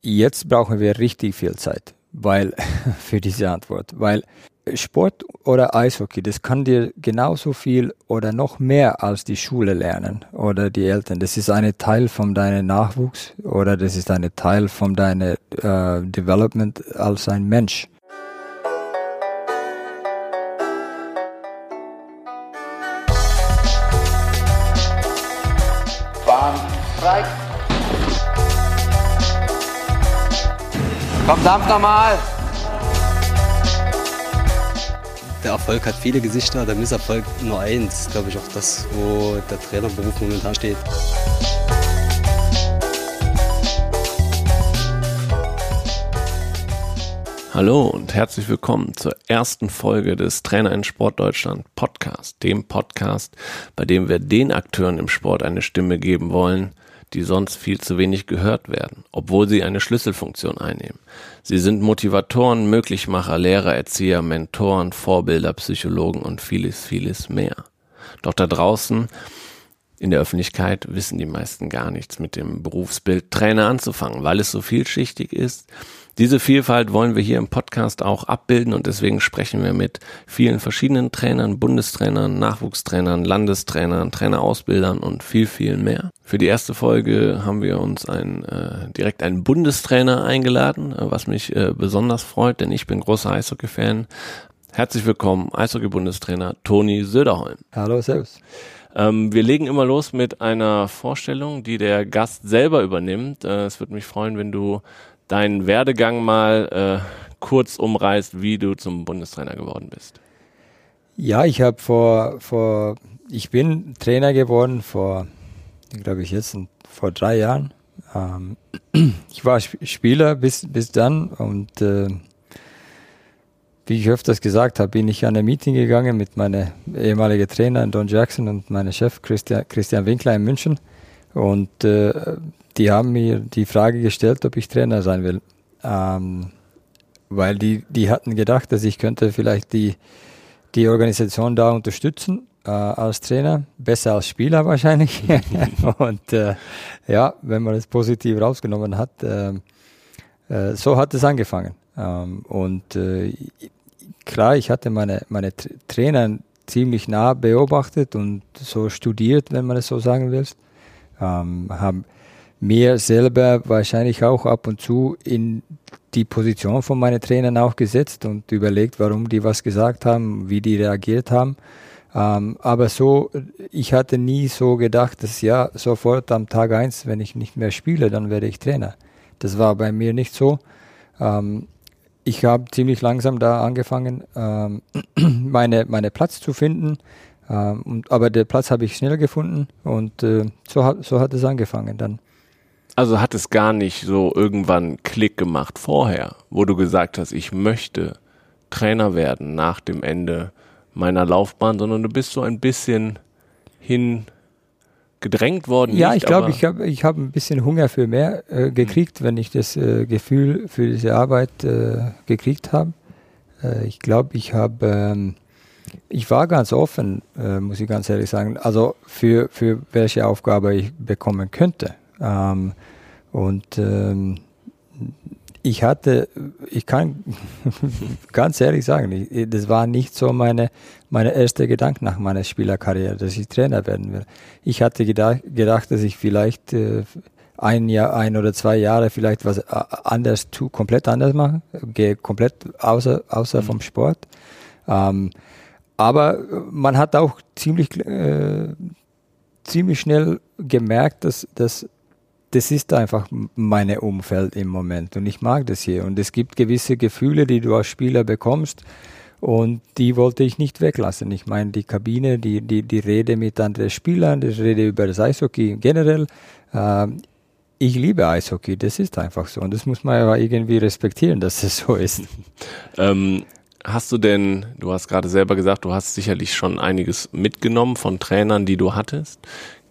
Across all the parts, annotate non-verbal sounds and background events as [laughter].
Jetzt brauchen wir richtig viel Zeit, weil [laughs] für diese Antwort, weil Sport oder Eishockey, das kann dir genauso viel oder noch mehr als die Schule lernen oder die Eltern. Das ist ein Teil von deinem Nachwuchs oder das ist ein Teil von deinem äh, Development als ein Mensch. Bahn frei. Komm, dampf nochmal. der Erfolg hat viele Gesichter, der Misserfolg nur eins. Glaube ich auch das, wo der Trainerberuf momentan steht. Hallo und herzlich willkommen zur ersten Folge des Trainer in Sport Deutschland Podcast, dem Podcast, bei dem wir den Akteuren im Sport eine Stimme geben wollen, die sonst viel zu wenig gehört werden, obwohl sie eine Schlüsselfunktion einnehmen. Sie sind Motivatoren, Möglichmacher, Lehrer, Erzieher, Mentoren, Vorbilder, Psychologen und vieles, vieles mehr. Doch da draußen in der Öffentlichkeit wissen die meisten gar nichts mit dem Berufsbild Trainer anzufangen, weil es so vielschichtig ist, diese Vielfalt wollen wir hier im Podcast auch abbilden und deswegen sprechen wir mit vielen verschiedenen Trainern, Bundestrainern, Nachwuchstrainern, Landestrainern, Trainerausbildern und viel, viel mehr. Für die erste Folge haben wir uns ein, äh, direkt einen Bundestrainer eingeladen, äh, was mich äh, besonders freut, denn ich bin großer Eishockey-Fan. Herzlich willkommen, Eishockey-Bundestrainer Toni Söderholm. Hallo, Servus. Ähm, wir legen immer los mit einer Vorstellung, die der Gast selber übernimmt. Äh, es würde mich freuen, wenn du deinen Werdegang mal äh, kurz umreißt, wie du zum Bundestrainer geworden bist. Ja, ich habe vor, vor, ich bin Trainer geworden vor, glaube ich jetzt vor drei Jahren. Ähm, [clears throat] ich war Spieler bis, bis dann und äh, wie ich öfters gesagt habe, bin ich an ein Meeting gegangen mit meinem ehemaligen Trainer Don Jackson und meinem Chef Christian, Christian Winkler in München. Und äh, die haben mir die Frage gestellt, ob ich Trainer sein will. Ähm, weil die, die hatten gedacht, dass ich könnte vielleicht die, die Organisation da unterstützen äh, als Trainer, besser als Spieler wahrscheinlich. [laughs] und äh, ja, wenn man es positiv rausgenommen hat, äh, äh, so hat es angefangen. Ähm, und äh, klar, ich hatte meine, meine Trainer ziemlich nah beobachtet und so studiert, wenn man es so sagen will. Ähm, haben mir selber wahrscheinlich auch ab und zu in die Position von meinen Trainern auch gesetzt und überlegt, warum die was gesagt haben, wie die reagiert haben. Ähm, aber so, ich hatte nie so gedacht, dass ja, sofort am Tag eins, wenn ich nicht mehr spiele, dann werde ich Trainer. Das war bei mir nicht so. Ähm, ich habe ziemlich langsam da angefangen, ähm, [clears throat] meine, meine Platz zu finden. Ähm, aber den Platz habe ich schnell gefunden und äh, so, hat, so hat es angefangen dann. Also hat es gar nicht so irgendwann Klick gemacht vorher, wo du gesagt hast, ich möchte Trainer werden nach dem Ende meiner Laufbahn, sondern du bist so ein bisschen hin gedrängt worden. Ja, nicht, ich glaube, ich habe ich hab ein bisschen Hunger für mehr äh, gekriegt, wenn ich das äh, Gefühl für diese Arbeit äh, gekriegt habe. Äh, ich glaube, ich habe, ähm, ich war ganz offen, äh, muss ich ganz ehrlich sagen, also für, für welche Aufgabe ich bekommen könnte. Ähm, und ähm, ich hatte, ich kann [laughs] ganz ehrlich sagen, ich, das war nicht so meine, meine erste Gedanke nach meiner Spielerkarriere, dass ich Trainer werden will. Ich hatte gedacht, gedacht dass ich vielleicht äh, ein Jahr, ein oder zwei Jahre vielleicht was äh, anders tu, komplett anders mache, gehe komplett außer, außer mhm. vom Sport. Ähm, aber man hat auch ziemlich, äh, ziemlich schnell gemerkt, dass, dass das ist einfach meine Umfeld im Moment und ich mag das hier. Und es gibt gewisse Gefühle, die du als Spieler bekommst und die wollte ich nicht weglassen. Ich meine, die Kabine, die, die, die Rede mit anderen Spielern, die Rede über das Eishockey generell. Äh, ich liebe Eishockey, das ist einfach so. Und das muss man ja irgendwie respektieren, dass es so ist. [laughs] ähm, hast du denn, du hast gerade selber gesagt, du hast sicherlich schon einiges mitgenommen von Trainern, die du hattest.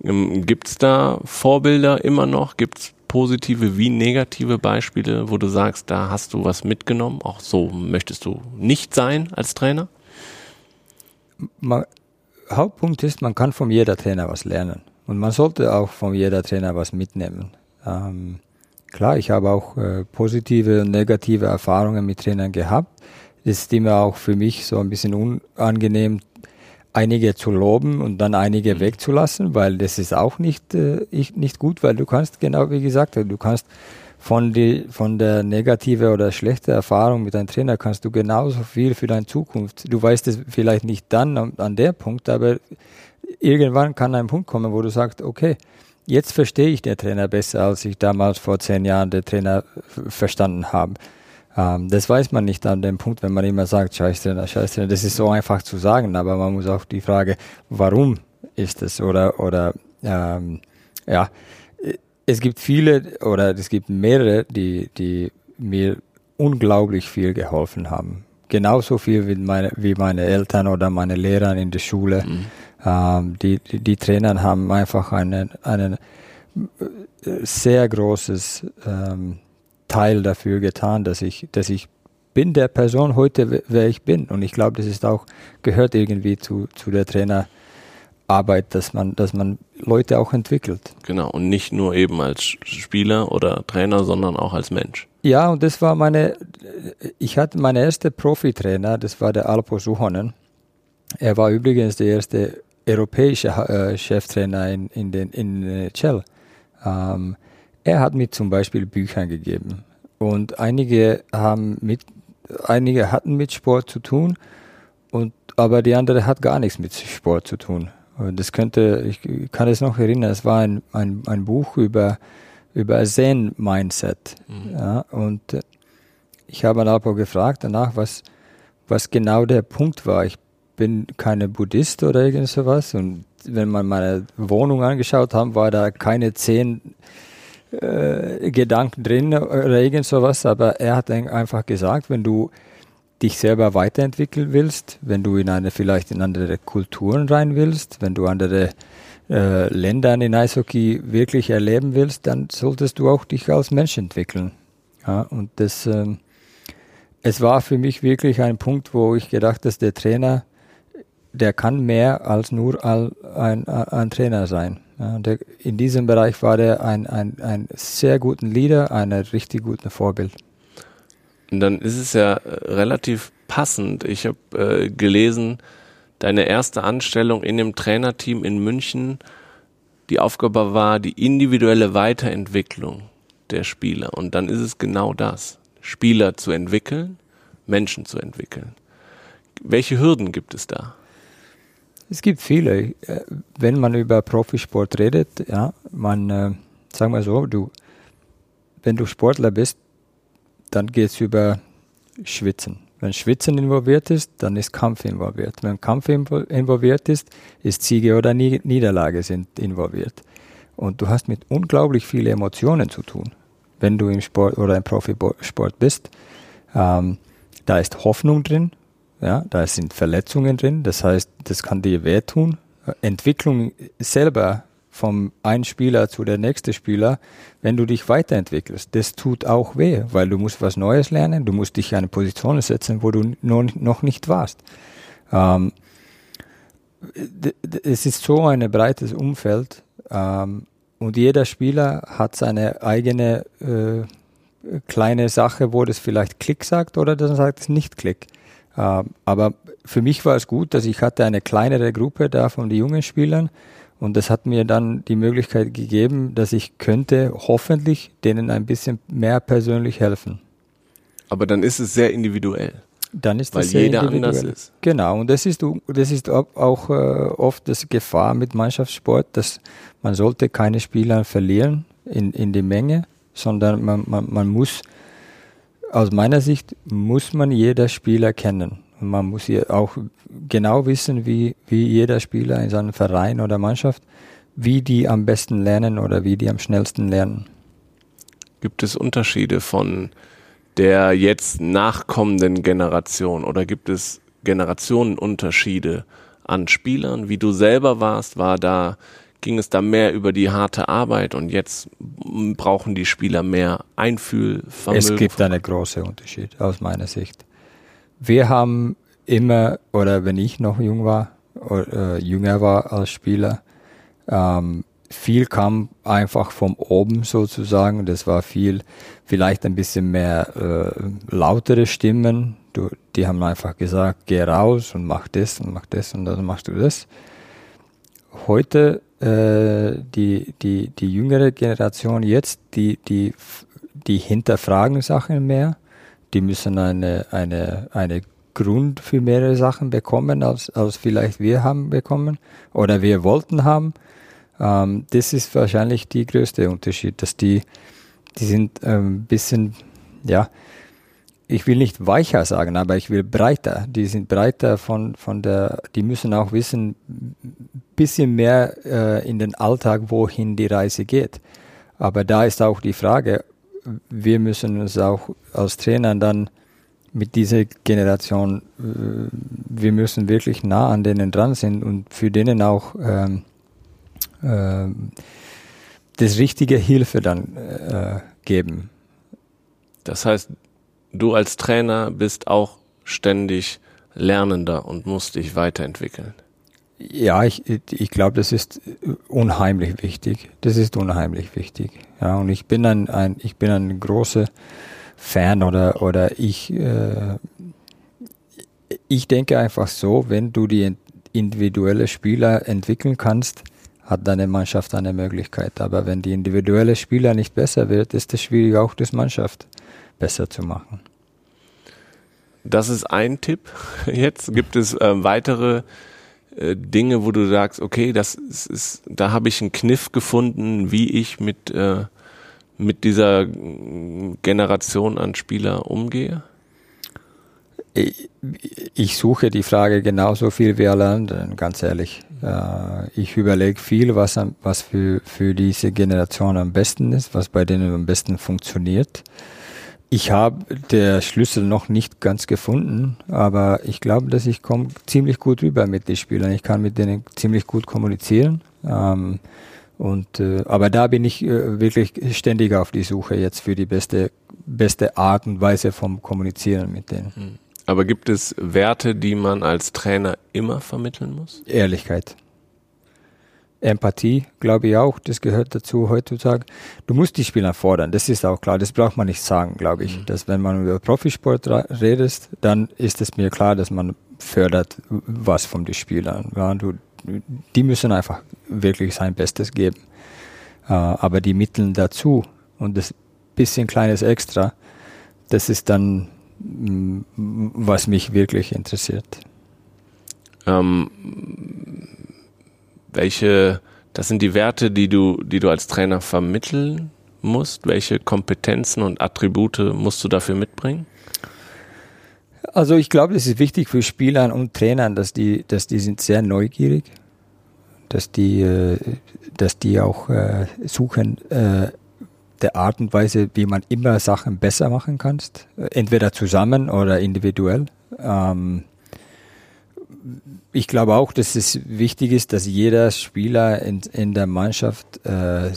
Ähm, Gibt es da Vorbilder immer noch? Gibt es positive wie negative Beispiele, wo du sagst, da hast du was mitgenommen? Auch so möchtest du nicht sein als Trainer? Man, Hauptpunkt ist, man kann von jeder Trainer was lernen. Und man sollte auch von jeder Trainer was mitnehmen. Ähm, klar, ich habe auch äh, positive und negative Erfahrungen mit Trainern gehabt. Es ist immer auch für mich so ein bisschen unangenehm, einige zu loben und dann einige mhm. wegzulassen, weil das ist auch nicht, äh, nicht gut, weil du kannst, genau wie gesagt, du kannst von, die, von der negative oder schlechte Erfahrung mit deinem Trainer kannst du genauso viel für deine Zukunft. Du weißt es vielleicht nicht dann an, an der Punkt, aber irgendwann kann ein Punkt kommen, wo du sagst, okay, jetzt verstehe ich den Trainer besser, als ich damals vor zehn Jahren den Trainer verstanden habe. Ähm, das weiß man nicht an dem Punkt, wenn man immer sagt, Scheiß Trainer, Scheiß Trainer. Das ist so einfach zu sagen, aber man muss auch die Frage, warum ist es oder, oder, ähm, ja, es gibt viele oder es gibt mehrere, die, die mir unglaublich viel geholfen haben. Genauso viel wie meine, wie meine Eltern oder meine Lehrer in der Schule. Mhm. Ähm, die, die, die Trainer haben einfach einen, einen äh, sehr großes ähm, Teil dafür getan, dass ich, dass ich bin der Person heute, wer ich bin. Und ich glaube, das ist auch, gehört irgendwie zu, zu der Trainerarbeit, dass man, dass man Leute auch entwickelt. Genau. Und nicht nur eben als Spieler oder Trainer, sondern auch als Mensch. Ja, und das war meine, ich hatte meine erste Profitrainer, das war der Alpo Suhonen. Er war übrigens der erste europäische äh, Cheftrainer in, in, den, in äh, Shell. Ähm, er hat mir zum Beispiel Bücher gegeben und einige haben mit, einige hatten mit Sport zu tun und aber die andere hat gar nichts mit Sport zu tun. Das könnte, ich kann es noch erinnern, es war ein, ein, ein Buch über, über Zen-Mindset. Mhm. Ja, und ich habe Alpo gefragt danach, was, was genau der Punkt war. Ich bin keine Buddhist oder irgend sowas. Und wenn man meine Wohnung angeschaut haben, war da keine zehn äh, Gedanken drin oder irgend sowas. Aber er hat einfach gesagt, wenn du dich selber weiterentwickeln willst, wenn du in eine vielleicht in andere Kulturen rein willst, wenn du andere äh, Länder in Eishockey wirklich erleben willst, dann solltest du auch dich als Mensch entwickeln. Ja, und das, äh, es war für mich wirklich ein Punkt, wo ich gedacht, dass der Trainer der kann mehr als nur ein, ein, ein Trainer sein. Ja, der, in diesem Bereich war der ein, ein, ein sehr guten Leader, ein richtig guten Vorbild. Und dann ist es ja äh, relativ passend. Ich habe äh, gelesen, deine erste Anstellung in dem Trainerteam in München, die Aufgabe war die individuelle Weiterentwicklung der Spieler. Und dann ist es genau das, Spieler zu entwickeln, Menschen zu entwickeln. Welche Hürden gibt es da? Es gibt viele. Äh, wenn man über Profisport redet, ja, man, äh, sagen wir so, du, wenn du Sportler bist, dann geht es über Schwitzen. Wenn Schwitzen involviert ist, dann ist Kampf involviert. Wenn Kampf involviert ist, ist Siege oder Niederlage sind involviert. Und du hast mit unglaublich vielen Emotionen zu tun, wenn du im Sport oder im Profisport bist. Ähm, da ist Hoffnung drin, ja, da sind Verletzungen drin, das heißt, das kann dir wehtun. Entwicklung selber vom einen Spieler zu der nächsten Spieler, wenn du dich weiterentwickelst, das tut auch weh, weil du musst was Neues lernen, du musst dich in eine Position setzen, wo du noch nicht warst. Ähm, es ist so ein breites Umfeld ähm, und jeder Spieler hat seine eigene äh, kleine Sache, wo das vielleicht Klick sagt oder dann sagt es nicht Klick. Ähm, aber für mich war es gut, dass ich hatte eine kleinere Gruppe da von den jungen Spielern und das hat mir dann die Möglichkeit gegeben, dass ich könnte hoffentlich denen ein bisschen mehr persönlich helfen. Aber dann ist es sehr individuell. Dann ist weil das sehr jeder anders ist. Genau, und das ist, das ist auch äh, oft das Gefahr mit Mannschaftssport, dass man sollte keine Spieler verlieren in, in die Menge, sondern man, man, man muss aus meiner Sicht muss man jeder Spieler kennen. Man muss hier auch genau wissen, wie, wie jeder Spieler in seinem Verein oder Mannschaft, wie die am besten lernen oder wie die am schnellsten lernen. Gibt es Unterschiede von der jetzt nachkommenden Generation oder gibt es Generationenunterschiede an Spielern? Wie du selber warst, war da ging es da mehr über die harte Arbeit und jetzt brauchen die Spieler mehr Einfühlvermögen. Es gibt einen großen Unterschied aus meiner Sicht. Wir haben immer, oder wenn ich noch jung war, oder äh, jünger war als Spieler, ähm, viel kam einfach vom oben sozusagen. Das war viel, vielleicht ein bisschen mehr äh, lautere Stimmen. Du, die haben einfach gesagt, geh raus und mach das und mach das und dann machst du das. Heute äh, die, die, die jüngere Generation jetzt, die, die, die hinterfragen Sachen mehr. Die müssen eine, eine, eine Grund für mehrere Sachen bekommen, als, als vielleicht wir haben bekommen oder wir wollten haben. Ähm, das ist wahrscheinlich die größte Unterschied, dass die, die sind ein ähm, bisschen, ja, ich will nicht weicher sagen, aber ich will breiter. Die sind breiter von, von der, die müssen auch wissen, bisschen mehr äh, in den Alltag, wohin die Reise geht. Aber da ist auch die Frage, wir müssen uns auch als Trainer dann mit dieser Generation, äh, wir müssen wirklich nah an denen dran sind und für denen auch ähm, äh, das richtige Hilfe dann äh, geben. Das heißt, du als Trainer bist auch ständig Lernender und musst dich weiterentwickeln. Ja, ich, ich glaube, das ist unheimlich wichtig. Das ist unheimlich wichtig. Ja, und ich bin ein, ein ich bin ein großer Fan oder, oder ich, äh, ich denke einfach so, wenn du die individuelle Spieler entwickeln kannst, hat deine Mannschaft eine Möglichkeit. Aber wenn die individuelle Spieler nicht besser wird, ist es schwierig, auch das Mannschaft besser zu machen. Das ist ein Tipp. [laughs] Jetzt gibt es äh, weitere äh, Dinge, wo du sagst, okay, das ist, ist da habe ich einen Kniff gefunden, wie ich mit äh, mit dieser Generation an Spieler umgehe? Ich suche die Frage genauso viel wie alle anderen, ganz ehrlich. Äh, ich überlege viel, was, was für, für diese Generation am besten ist, was bei denen am besten funktioniert. Ich habe der Schlüssel noch nicht ganz gefunden, aber ich glaube, dass ich komme ziemlich gut rüber mit den Spielern. Ich kann mit denen ziemlich gut kommunizieren. Ähm, und äh, aber da bin ich äh, wirklich ständig auf die Suche jetzt für die beste beste Art und Weise vom Kommunizieren mit denen. Hm. Aber gibt es Werte, die man als Trainer immer vermitteln muss? Ehrlichkeit. Empathie, glaube ich auch, das gehört dazu heutzutage. Du musst die Spieler fordern, das ist auch klar, das braucht man nicht sagen, glaube ich. Mhm. Dass wenn man über Profisport redest, dann ist es mir klar, dass man fördert was von den Spielern. Ja, du, die müssen einfach wirklich sein Bestes geben. Äh, aber die Mittel dazu und das bisschen kleines Extra, das ist dann, mm, was mich wirklich interessiert. Ähm, welche, das sind die Werte, die du, die du als Trainer vermitteln musst? Welche Kompetenzen und Attribute musst du dafür mitbringen? Also ich glaube, es ist wichtig für Spieler und Trainern, dass die, dass die sind sehr neugierig, dass die, äh, dass die auch äh, suchen äh, der Art und Weise, wie man immer Sachen besser machen kannst, entweder zusammen oder individuell. Ähm, ich glaube auch, dass es wichtig ist, dass jeder Spieler in, in der Mannschaft, äh,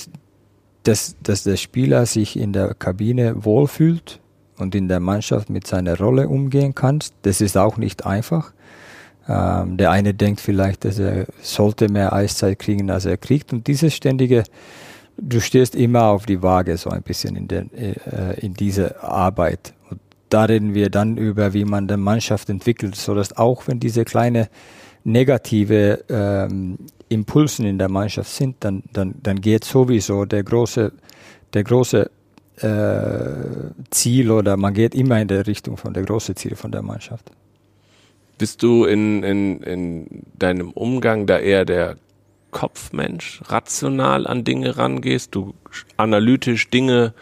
dass, dass der Spieler sich in der Kabine wohlfühlt und in der Mannschaft mit seiner Rolle umgehen kann. Das ist auch nicht einfach. Ähm, der eine denkt vielleicht, dass er sollte mehr Eiszeit kriegen, als er kriegt. Und dieses ständige, du stehst immer auf die Waage so ein bisschen in, äh, in dieser Arbeit. Da reden wir dann über, wie man die Mannschaft entwickelt, so dass auch wenn diese kleine negative ähm, Impulsen in der Mannschaft sind, dann, dann, dann geht sowieso der große, der große äh, Ziel oder man geht immer in der Richtung von der großen Ziel von der Mannschaft. Bist du in, in, in deinem Umgang da eher der Kopfmensch, rational an Dinge rangehst, du analytisch Dinge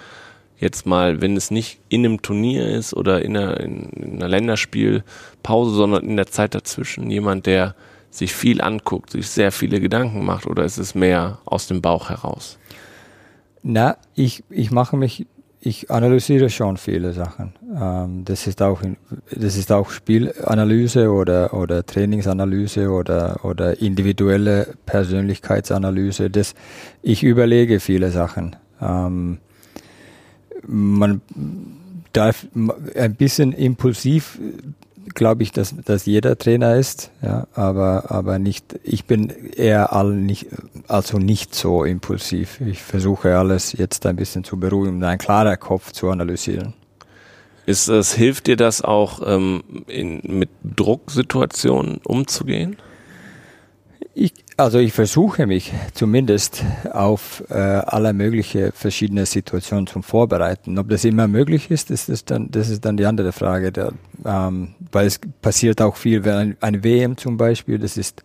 jetzt mal, wenn es nicht in einem Turnier ist oder in einer, in einer Länderspielpause, sondern in der Zeit dazwischen, jemand, der sich viel anguckt, sich sehr viele Gedanken macht oder ist es mehr aus dem Bauch heraus? Na, ich, ich mache mich, ich analysiere schon viele Sachen. Ähm, das ist auch, das ist auch Spielanalyse oder, oder Trainingsanalyse oder, oder individuelle Persönlichkeitsanalyse. Das, ich überlege viele Sachen. Ähm, man darf ein bisschen impulsiv glaube ich, dass, dass jeder Trainer ist, ja, aber, aber nicht, ich bin eher all nicht, also nicht so impulsiv. Ich versuche alles jetzt ein bisschen zu beruhigen, um einen klaren Kopf zu analysieren. Ist es, hilft dir das auch, ähm, in, mit Drucksituationen umzugehen? Ich, also ich versuche mich zumindest auf äh, alle mögliche verschiedene Situationen zu vorbereiten. Ob das immer möglich ist, ist das dann, das ist dann die andere Frage. Der, ähm, weil es passiert auch viel, wenn ein, ein WM zum Beispiel, das ist,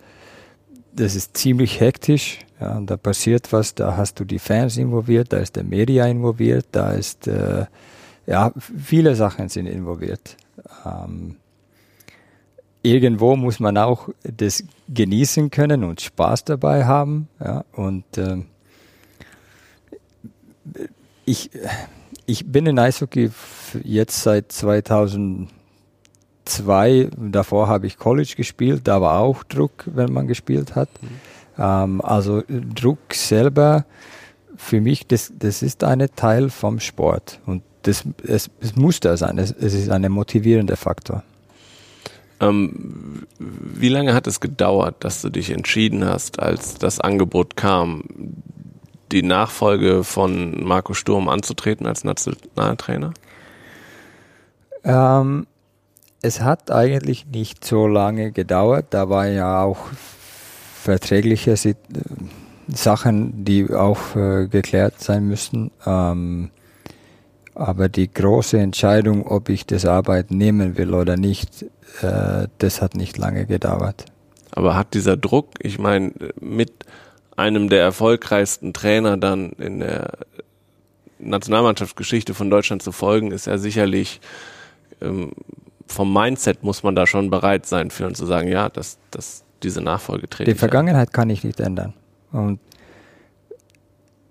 das ist ziemlich hektisch. Ja, da passiert was, da hast du die Fans involviert, da ist der Media involviert, da ist äh, ja viele Sachen sind involviert. Ähm, irgendwo muss man auch das genießen können und Spaß dabei haben. Ja, und ähm, ich, ich bin in Eishockey jetzt seit 2002. Davor habe ich College gespielt. Da war auch Druck, wenn man gespielt hat. Mhm. Ähm, also Druck selber für mich, das, das ist ein Teil vom Sport. Und das, es, es muss da sein. Es, es ist ein motivierender Faktor. Ähm, wie lange hat es gedauert, dass du dich entschieden hast, als das Angebot kam, die Nachfolge von Marco Sturm anzutreten als Nationaltrainer? Ähm, es hat eigentlich nicht so lange gedauert. Da war ja auch verträgliche Sachen, die auch äh, geklärt sein müssten. Ähm, aber die große Entscheidung, ob ich das Arbeiten nehmen will oder nicht, äh, das hat nicht lange gedauert. Aber hat dieser Druck, ich meine, mit einem der erfolgreichsten Trainer dann in der Nationalmannschaftsgeschichte von Deutschland zu folgen, ist ja sicherlich ähm, vom Mindset muss man da schon bereit sein für und zu sagen, ja, dass, dass diese Nachfolge treten. Die Vergangenheit kann ich nicht ändern. Und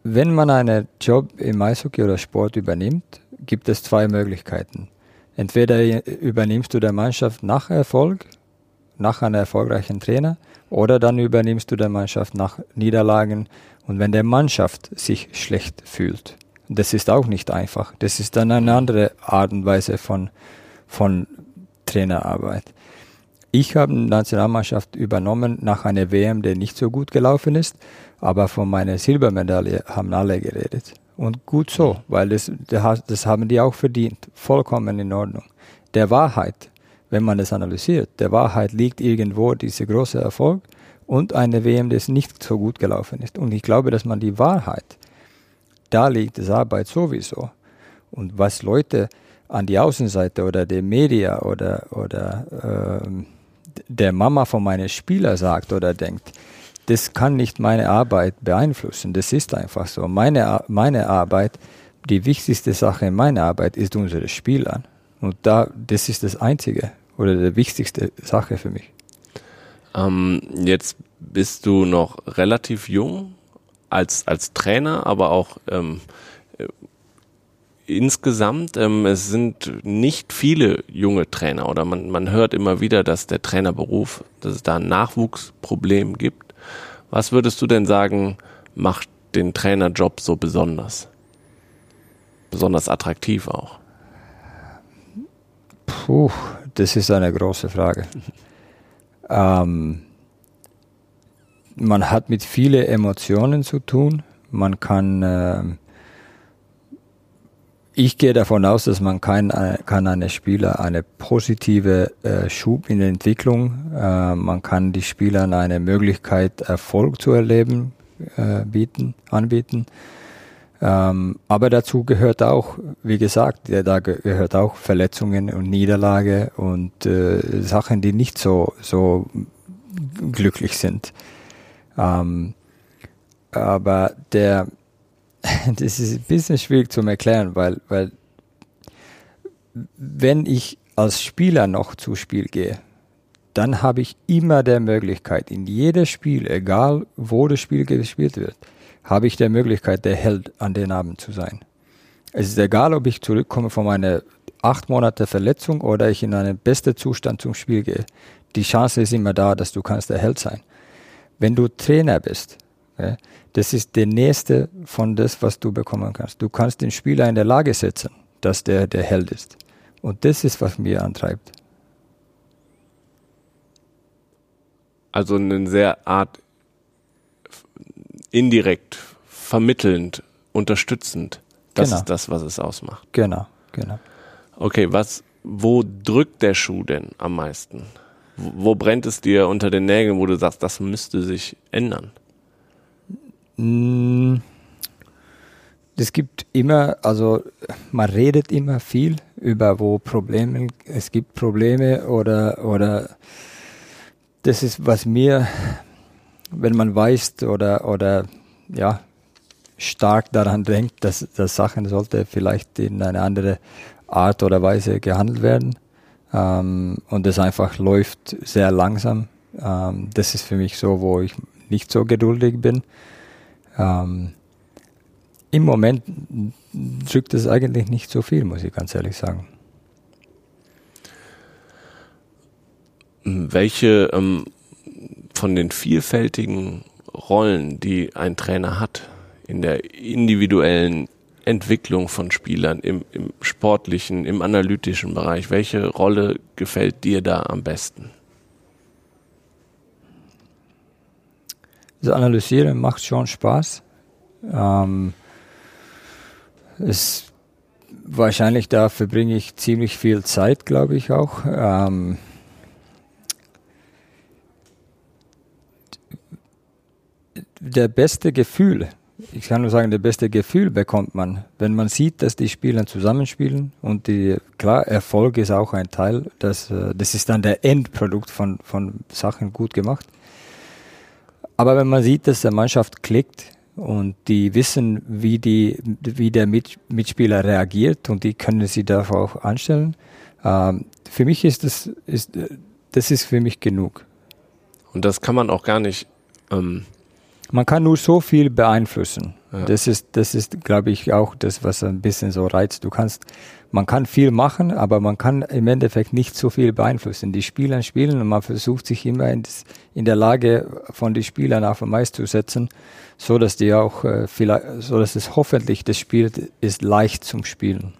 wenn man einen Job im Eishockey oder Sport übernimmt, gibt es zwei Möglichkeiten. Entweder übernimmst du der Mannschaft nach Erfolg, nach einem erfolgreichen Trainer, oder dann übernimmst du der Mannschaft nach Niederlagen und wenn der Mannschaft sich schlecht fühlt. Das ist auch nicht einfach. Das ist dann eine andere Art und Weise von, von Trainerarbeit. Ich habe eine Nationalmannschaft übernommen nach einer WM, die nicht so gut gelaufen ist, aber von meiner Silbermedaille haben alle geredet. Und gut so, weil das, das haben die auch verdient. Vollkommen in Ordnung. Der Wahrheit, wenn man das analysiert, der Wahrheit liegt irgendwo dieser große Erfolg und eine WM, die nicht so gut gelaufen ist. Und ich glaube, dass man die Wahrheit, da liegt das Arbeit sowieso. Und was Leute an die Außenseite oder der Media oder, oder äh, der Mama von meinen Spieler sagt oder denkt, das kann nicht meine Arbeit beeinflussen. Das ist einfach so. Meine, meine Arbeit, die wichtigste Sache in meiner Arbeit ist unsere Spieler. Und da, das ist das Einzige oder die wichtigste Sache für mich. Ähm, jetzt bist du noch relativ jung als, als Trainer, aber auch ähm, insgesamt, ähm, es sind nicht viele junge Trainer oder man, man hört immer wieder, dass der Trainerberuf, dass es da ein Nachwuchsproblem gibt. Was würdest du denn sagen, macht den Trainerjob so besonders? Besonders attraktiv auch? Puh, das ist eine große Frage. [laughs] ähm, man hat mit vielen Emotionen zu tun. Man kann äh, ich gehe davon aus, dass man kein, äh, kann eine Spieler eine positive äh, Schub in der Entwicklung, äh, man kann die Spielern eine Möglichkeit, Erfolg zu erleben, äh, bieten, anbieten. Ähm, aber dazu gehört auch, wie gesagt, ja, da gehört auch Verletzungen und Niederlage und äh, Sachen, die nicht so, so glücklich sind. Ähm, aber der, [laughs] das ist ein bisschen schwierig zu erklären, weil, weil wenn ich als Spieler noch zu Spiel gehe, dann habe ich immer der Möglichkeit, in jedem Spiel, egal wo das Spiel gespielt wird, habe ich der Möglichkeit, der Held an den Abend zu sein. Es ist egal, ob ich zurückkomme von meiner acht Monate Verletzung oder ich in einen besten Zustand zum Spiel gehe. Die Chance ist immer da, dass du kannst der Held sein. Wenn du Trainer bist, das ist der nächste von das, was du bekommen kannst. Du kannst den Spieler in der Lage setzen, dass der der Held ist. Und das ist, was mir antreibt. Also eine sehr Art indirekt, vermittelnd, unterstützend. Das Genau. ist das, was es ausmacht. Genau, genau. Okay, was, wo drückt der Schuh denn am meisten? Wo, wo brennt es dir unter den Nägeln, wo du sagst, das müsste sich ändern? Mm, Es gibt immer, also man redet immer viel über wo Probleme, es gibt Probleme oder, oder das ist, was mir, wenn man weiß oder, oder ja, stark daran denkt, dass, dass Sachen sollte vielleicht in eine andere Art oder Weise gehandelt werden ähm, und es einfach läuft sehr langsam. Ähm, das ist für mich so, wo ich nicht so geduldig bin. Ähm, Im Moment drückt es eigentlich nicht so viel, muss ich ganz ehrlich sagen. Welche ähm, von den vielfältigen Rollen, die ein Trainer hat, in der individuellen Entwicklung von Spielern, im, im sportlichen, im analytischen Bereich, welche Rolle gefällt dir da am besten? Das Analysieren macht schon Spaß. Ähm, es wahrscheinlich da verbringe ich ziemlich viel Zeit, glaube ich auch. Ähm, der beste Gefühl, ich kann nur sagen, der beste Gefühl bekommt man, wenn man sieht, dass die Spieler zusammenspielen und die, klar, Erfolg ist auch ein Teil, das, äh, das ist dann der Endprodukt von, von Sachen gut gemacht. Aber wenn man sieht, dass der Mannschaft klickt und die wissen, wie, die, wie der Mit, Mitspieler reagiert und die können sie darauf auch anstellen, ähm, für mich ist das, ist, das ist für mich genug. Und das kann man auch gar nicht. Ähm, Man kann nur so viel beeinflussen. Ja. Das ist, das ist, glaube ich, auch das, was ein bisschen so reizt. Du kannst, man kann viel machen, aber man kann im Endeffekt nicht so viel beeinflussen. Die Spieler spielen und man versucht sich immer in, das, in der Lage von den Spielern auf dem Eis zu setzen, so dass die auch äh, vielleicht, so dass es hoffentlich das Spiel ist leicht zum Spielen.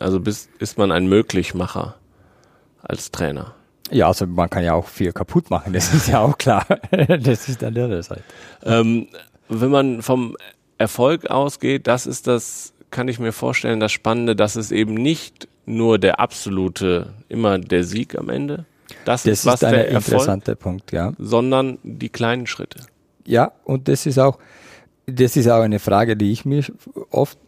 also bist, ist man ein Möglichmacher als Trainer. Ja, also man kann ja auch viel kaputt machen, das ist ja auch klar. [laughs] das ist an der anderen Seite. Ähm, wenn man vom Erfolg ausgeht, das ist das, kann ich mir vorstellen, das Spannende, dass es eben nicht nur der absolute, immer der Sieg am Ende, das, Das ist was ist ein der Erfolg, interessanter Punkt, ja. sondern die kleinen Schritte. Ja, und das ist auch, das ist auch eine Frage, die ich mir oft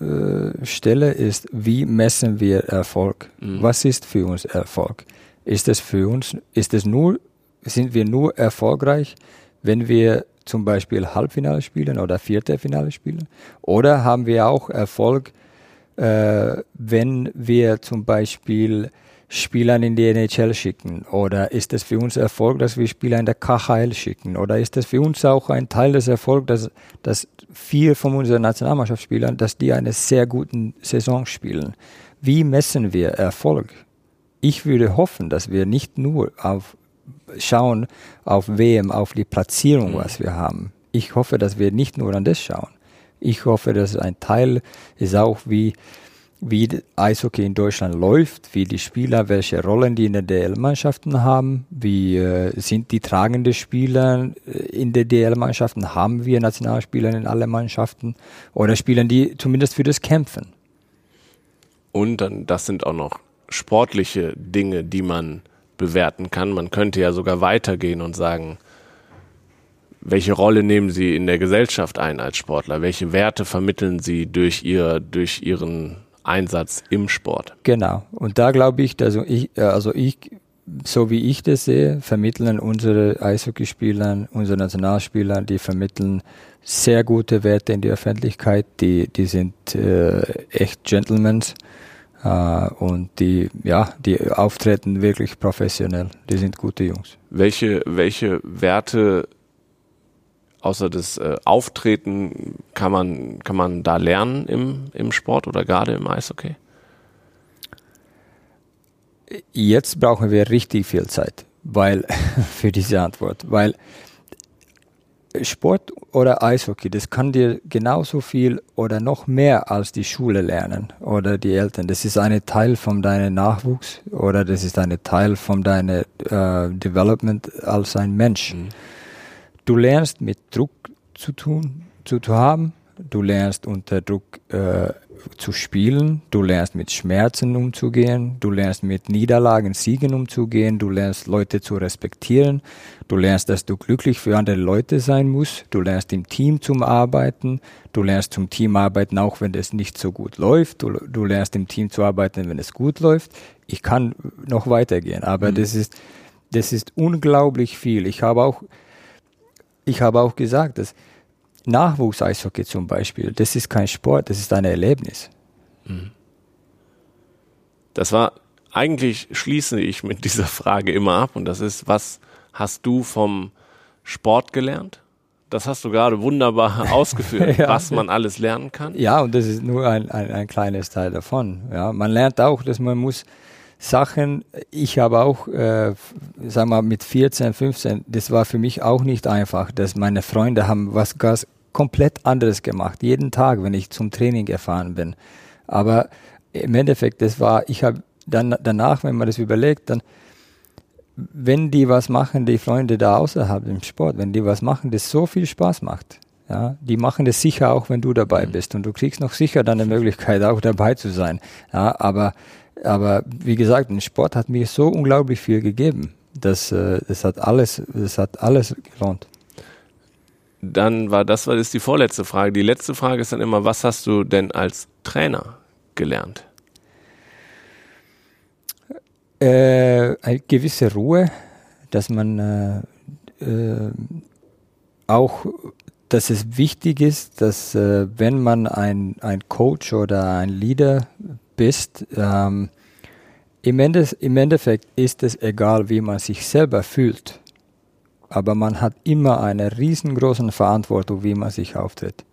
äh, stelle, ist, wie messen wir Erfolg? Was ist für uns Erfolg? Ist es für uns, ist es nur, sind wir nur erfolgreich, wenn wir zum Beispiel Halbfinale spielen oder Viertelfinale spielen? Oder haben wir auch Erfolg, äh, wenn wir zum Beispiel Spieler in die NHL schicken? Oder ist es für uns Erfolg, dass wir Spieler in der KHL schicken? Oder ist es für uns auch ein Teil des Erfolgs, dass, dass vier von unseren Nationalmannschaftsspielern, dass die eine sehr guten Saison spielen? Wie messen wir Erfolg? Ich würde hoffen, dass wir nicht nur auf schauen auf WM, auf die Platzierung, was wir haben. Ich hoffe, dass wir nicht nur an das schauen. Ich hoffe, dass ein Teil ist auch, wie, wie Eishockey in Deutschland läuft, wie die Spieler, welche Rollen die in den DL-Mannschaften haben, wie äh, sind die tragende Spieler äh, in den DL-Mannschaften, haben wir Nationalspieler in alle Mannschaften oder spielen die zumindest für das Kämpfen. Und dann, das sind auch noch sportliche Dinge, die man bewerten kann. Man könnte ja sogar weitergehen und sagen, welche Rolle nehmen Sie in der Gesellschaft ein als Sportler? Welche Werte vermitteln Sie durch, ihr, durch Ihren Einsatz im Sport? Genau. Und da glaube ich, dass ich, äh, also ich, so wie ich das sehe, vermitteln unsere Eishockeyspieler, unsere Nationalspieler, die vermitteln sehr gute Werte in die Öffentlichkeit. Die, die sind äh, echt Gentlemen und die, ja, die auftreten wirklich professionell. Die sind gute Jungs. Welche, welche Werte außer das äh, Auftreten kann man, kann man da lernen im, im Sport oder gerade im Eishockey? Jetzt brauchen wir richtig viel Zeit, weil [laughs] für diese Antwort, weil Sport oder Eishockey, das kann dir genauso viel oder noch mehr als die Schule lernen oder die Eltern. Das ist ein Teil von deinem Nachwuchs oder das ist ein Teil von deinem äh, Development als ein Mensch. Mhm. Du lernst mit Druck zu tun, zu, zu haben. Du lernst unter Druck äh, zu spielen, du lernst mit Schmerzen umzugehen, du lernst mit Niederlagen, Siegen umzugehen, du lernst Leute zu respektieren, du lernst, dass du glücklich für andere Leute sein musst, du lernst im Team zum Arbeiten, du lernst zum Team arbeiten, auch wenn es nicht so gut läuft, du, du lernst im Team zu arbeiten, wenn es gut läuft. Ich kann noch weitergehen, aber mhm. das ist, das ist unglaublich viel. Ich habe auch, ich habe auch gesagt, dass Nachwuchs-Eishockey zum Beispiel, das ist kein Sport, das ist ein Erlebnis. Mhm. Das war, eigentlich schließe ich mit dieser Frage immer ab und das ist, was hast du vom Sport gelernt? Das hast du gerade wunderbar [laughs] ausgeführt, ja. was man alles lernen kann. Ja, und das ist nur ein, ein, ein kleines Teil davon. Ja, man lernt auch, dass man muss Sachen, ich habe auch, äh, sag mal, mit 14, 15, das war für mich auch nicht einfach, dass meine Freunde haben was ganz komplett anderes gemacht, jeden Tag, wenn ich zum Training gefahren bin. Aber im Endeffekt, das war, ich habe dann danach, wenn man das überlegt, dann, wenn die was machen, die Freunde da außerhalb im Sport, wenn die was machen, das so viel Spaß macht, ja, die machen das sicher auch, wenn du dabei mhm. bist und du kriegst noch sicher dann eine Möglichkeit, auch dabei zu sein. Ja, aber, aber wie gesagt, ein Sport hat mir so unglaublich viel gegeben. Das, äh, das hat alles, das hat alles gelohnt dann war das war ist die vorletzte Frage. Die letzte Frage ist dann immer, was hast du denn als Trainer gelernt? Äh, eine gewisse Ruhe, dass man äh, äh, auch, dass es wichtig ist, dass äh, wenn man ein, ein Coach oder ein Leader bist, ähm, im, Ende, im Endeffekt ist es egal, wie man sich selber fühlt aber man hat immer eine riesengroße Verantwortung, wie man sich auftritt.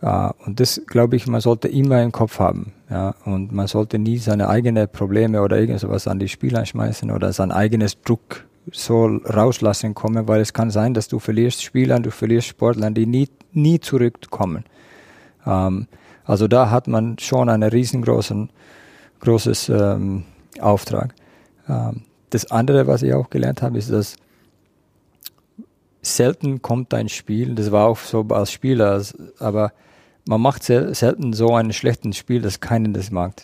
Und das, glaube ich, man sollte immer im Kopf haben. Ja, und man sollte nie seine eigenen Probleme oder irgendwas an die Spieler schmeißen oder sein eigenes Druck so rauslassen kommen, weil es kann sein, dass du verlierst Spieler, du verlierst Sportler, die nie, nie zurückkommen. Ähm, also da hat man schon einen riesengroßen großes ähm, Auftrag. Ähm, das andere, was ich auch gelernt habe, ist, dass selten kommt ein Spiel, das war auch so als Spieler, aber man macht selten so ein schlechtes Spiel, dass keiner das mag.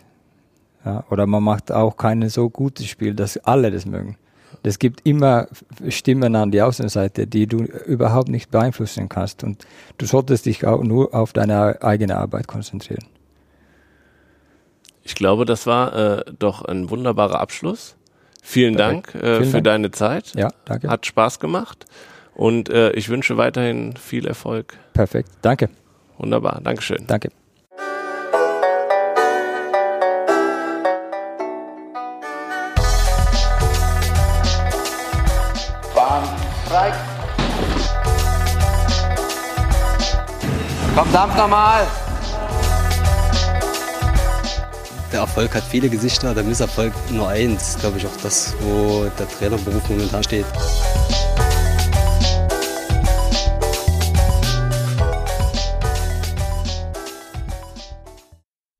Ja, oder man macht auch kein so gutes Spiel, dass alle das mögen. Es gibt immer Stimmen an die Außenseite, die du überhaupt nicht beeinflussen kannst. Und du solltest dich auch nur auf deine eigene Arbeit konzentrieren. Ich glaube, das war äh, doch ein wunderbarer Abschluss. Vielen Perfekt. Dank äh, Vielen für Dank. deine Zeit. Ja, danke. Hat Spaß gemacht. Und äh, ich wünsche weiterhin viel Erfolg. Perfekt. Danke. Wunderbar. Dankeschön. Danke. Bahn frei. Verdammt nochmal! Der Erfolg hat viele Gesichter, der Misserfolg nur eins. Glaube ich auch das, wo der Trainerberuf momentan steht.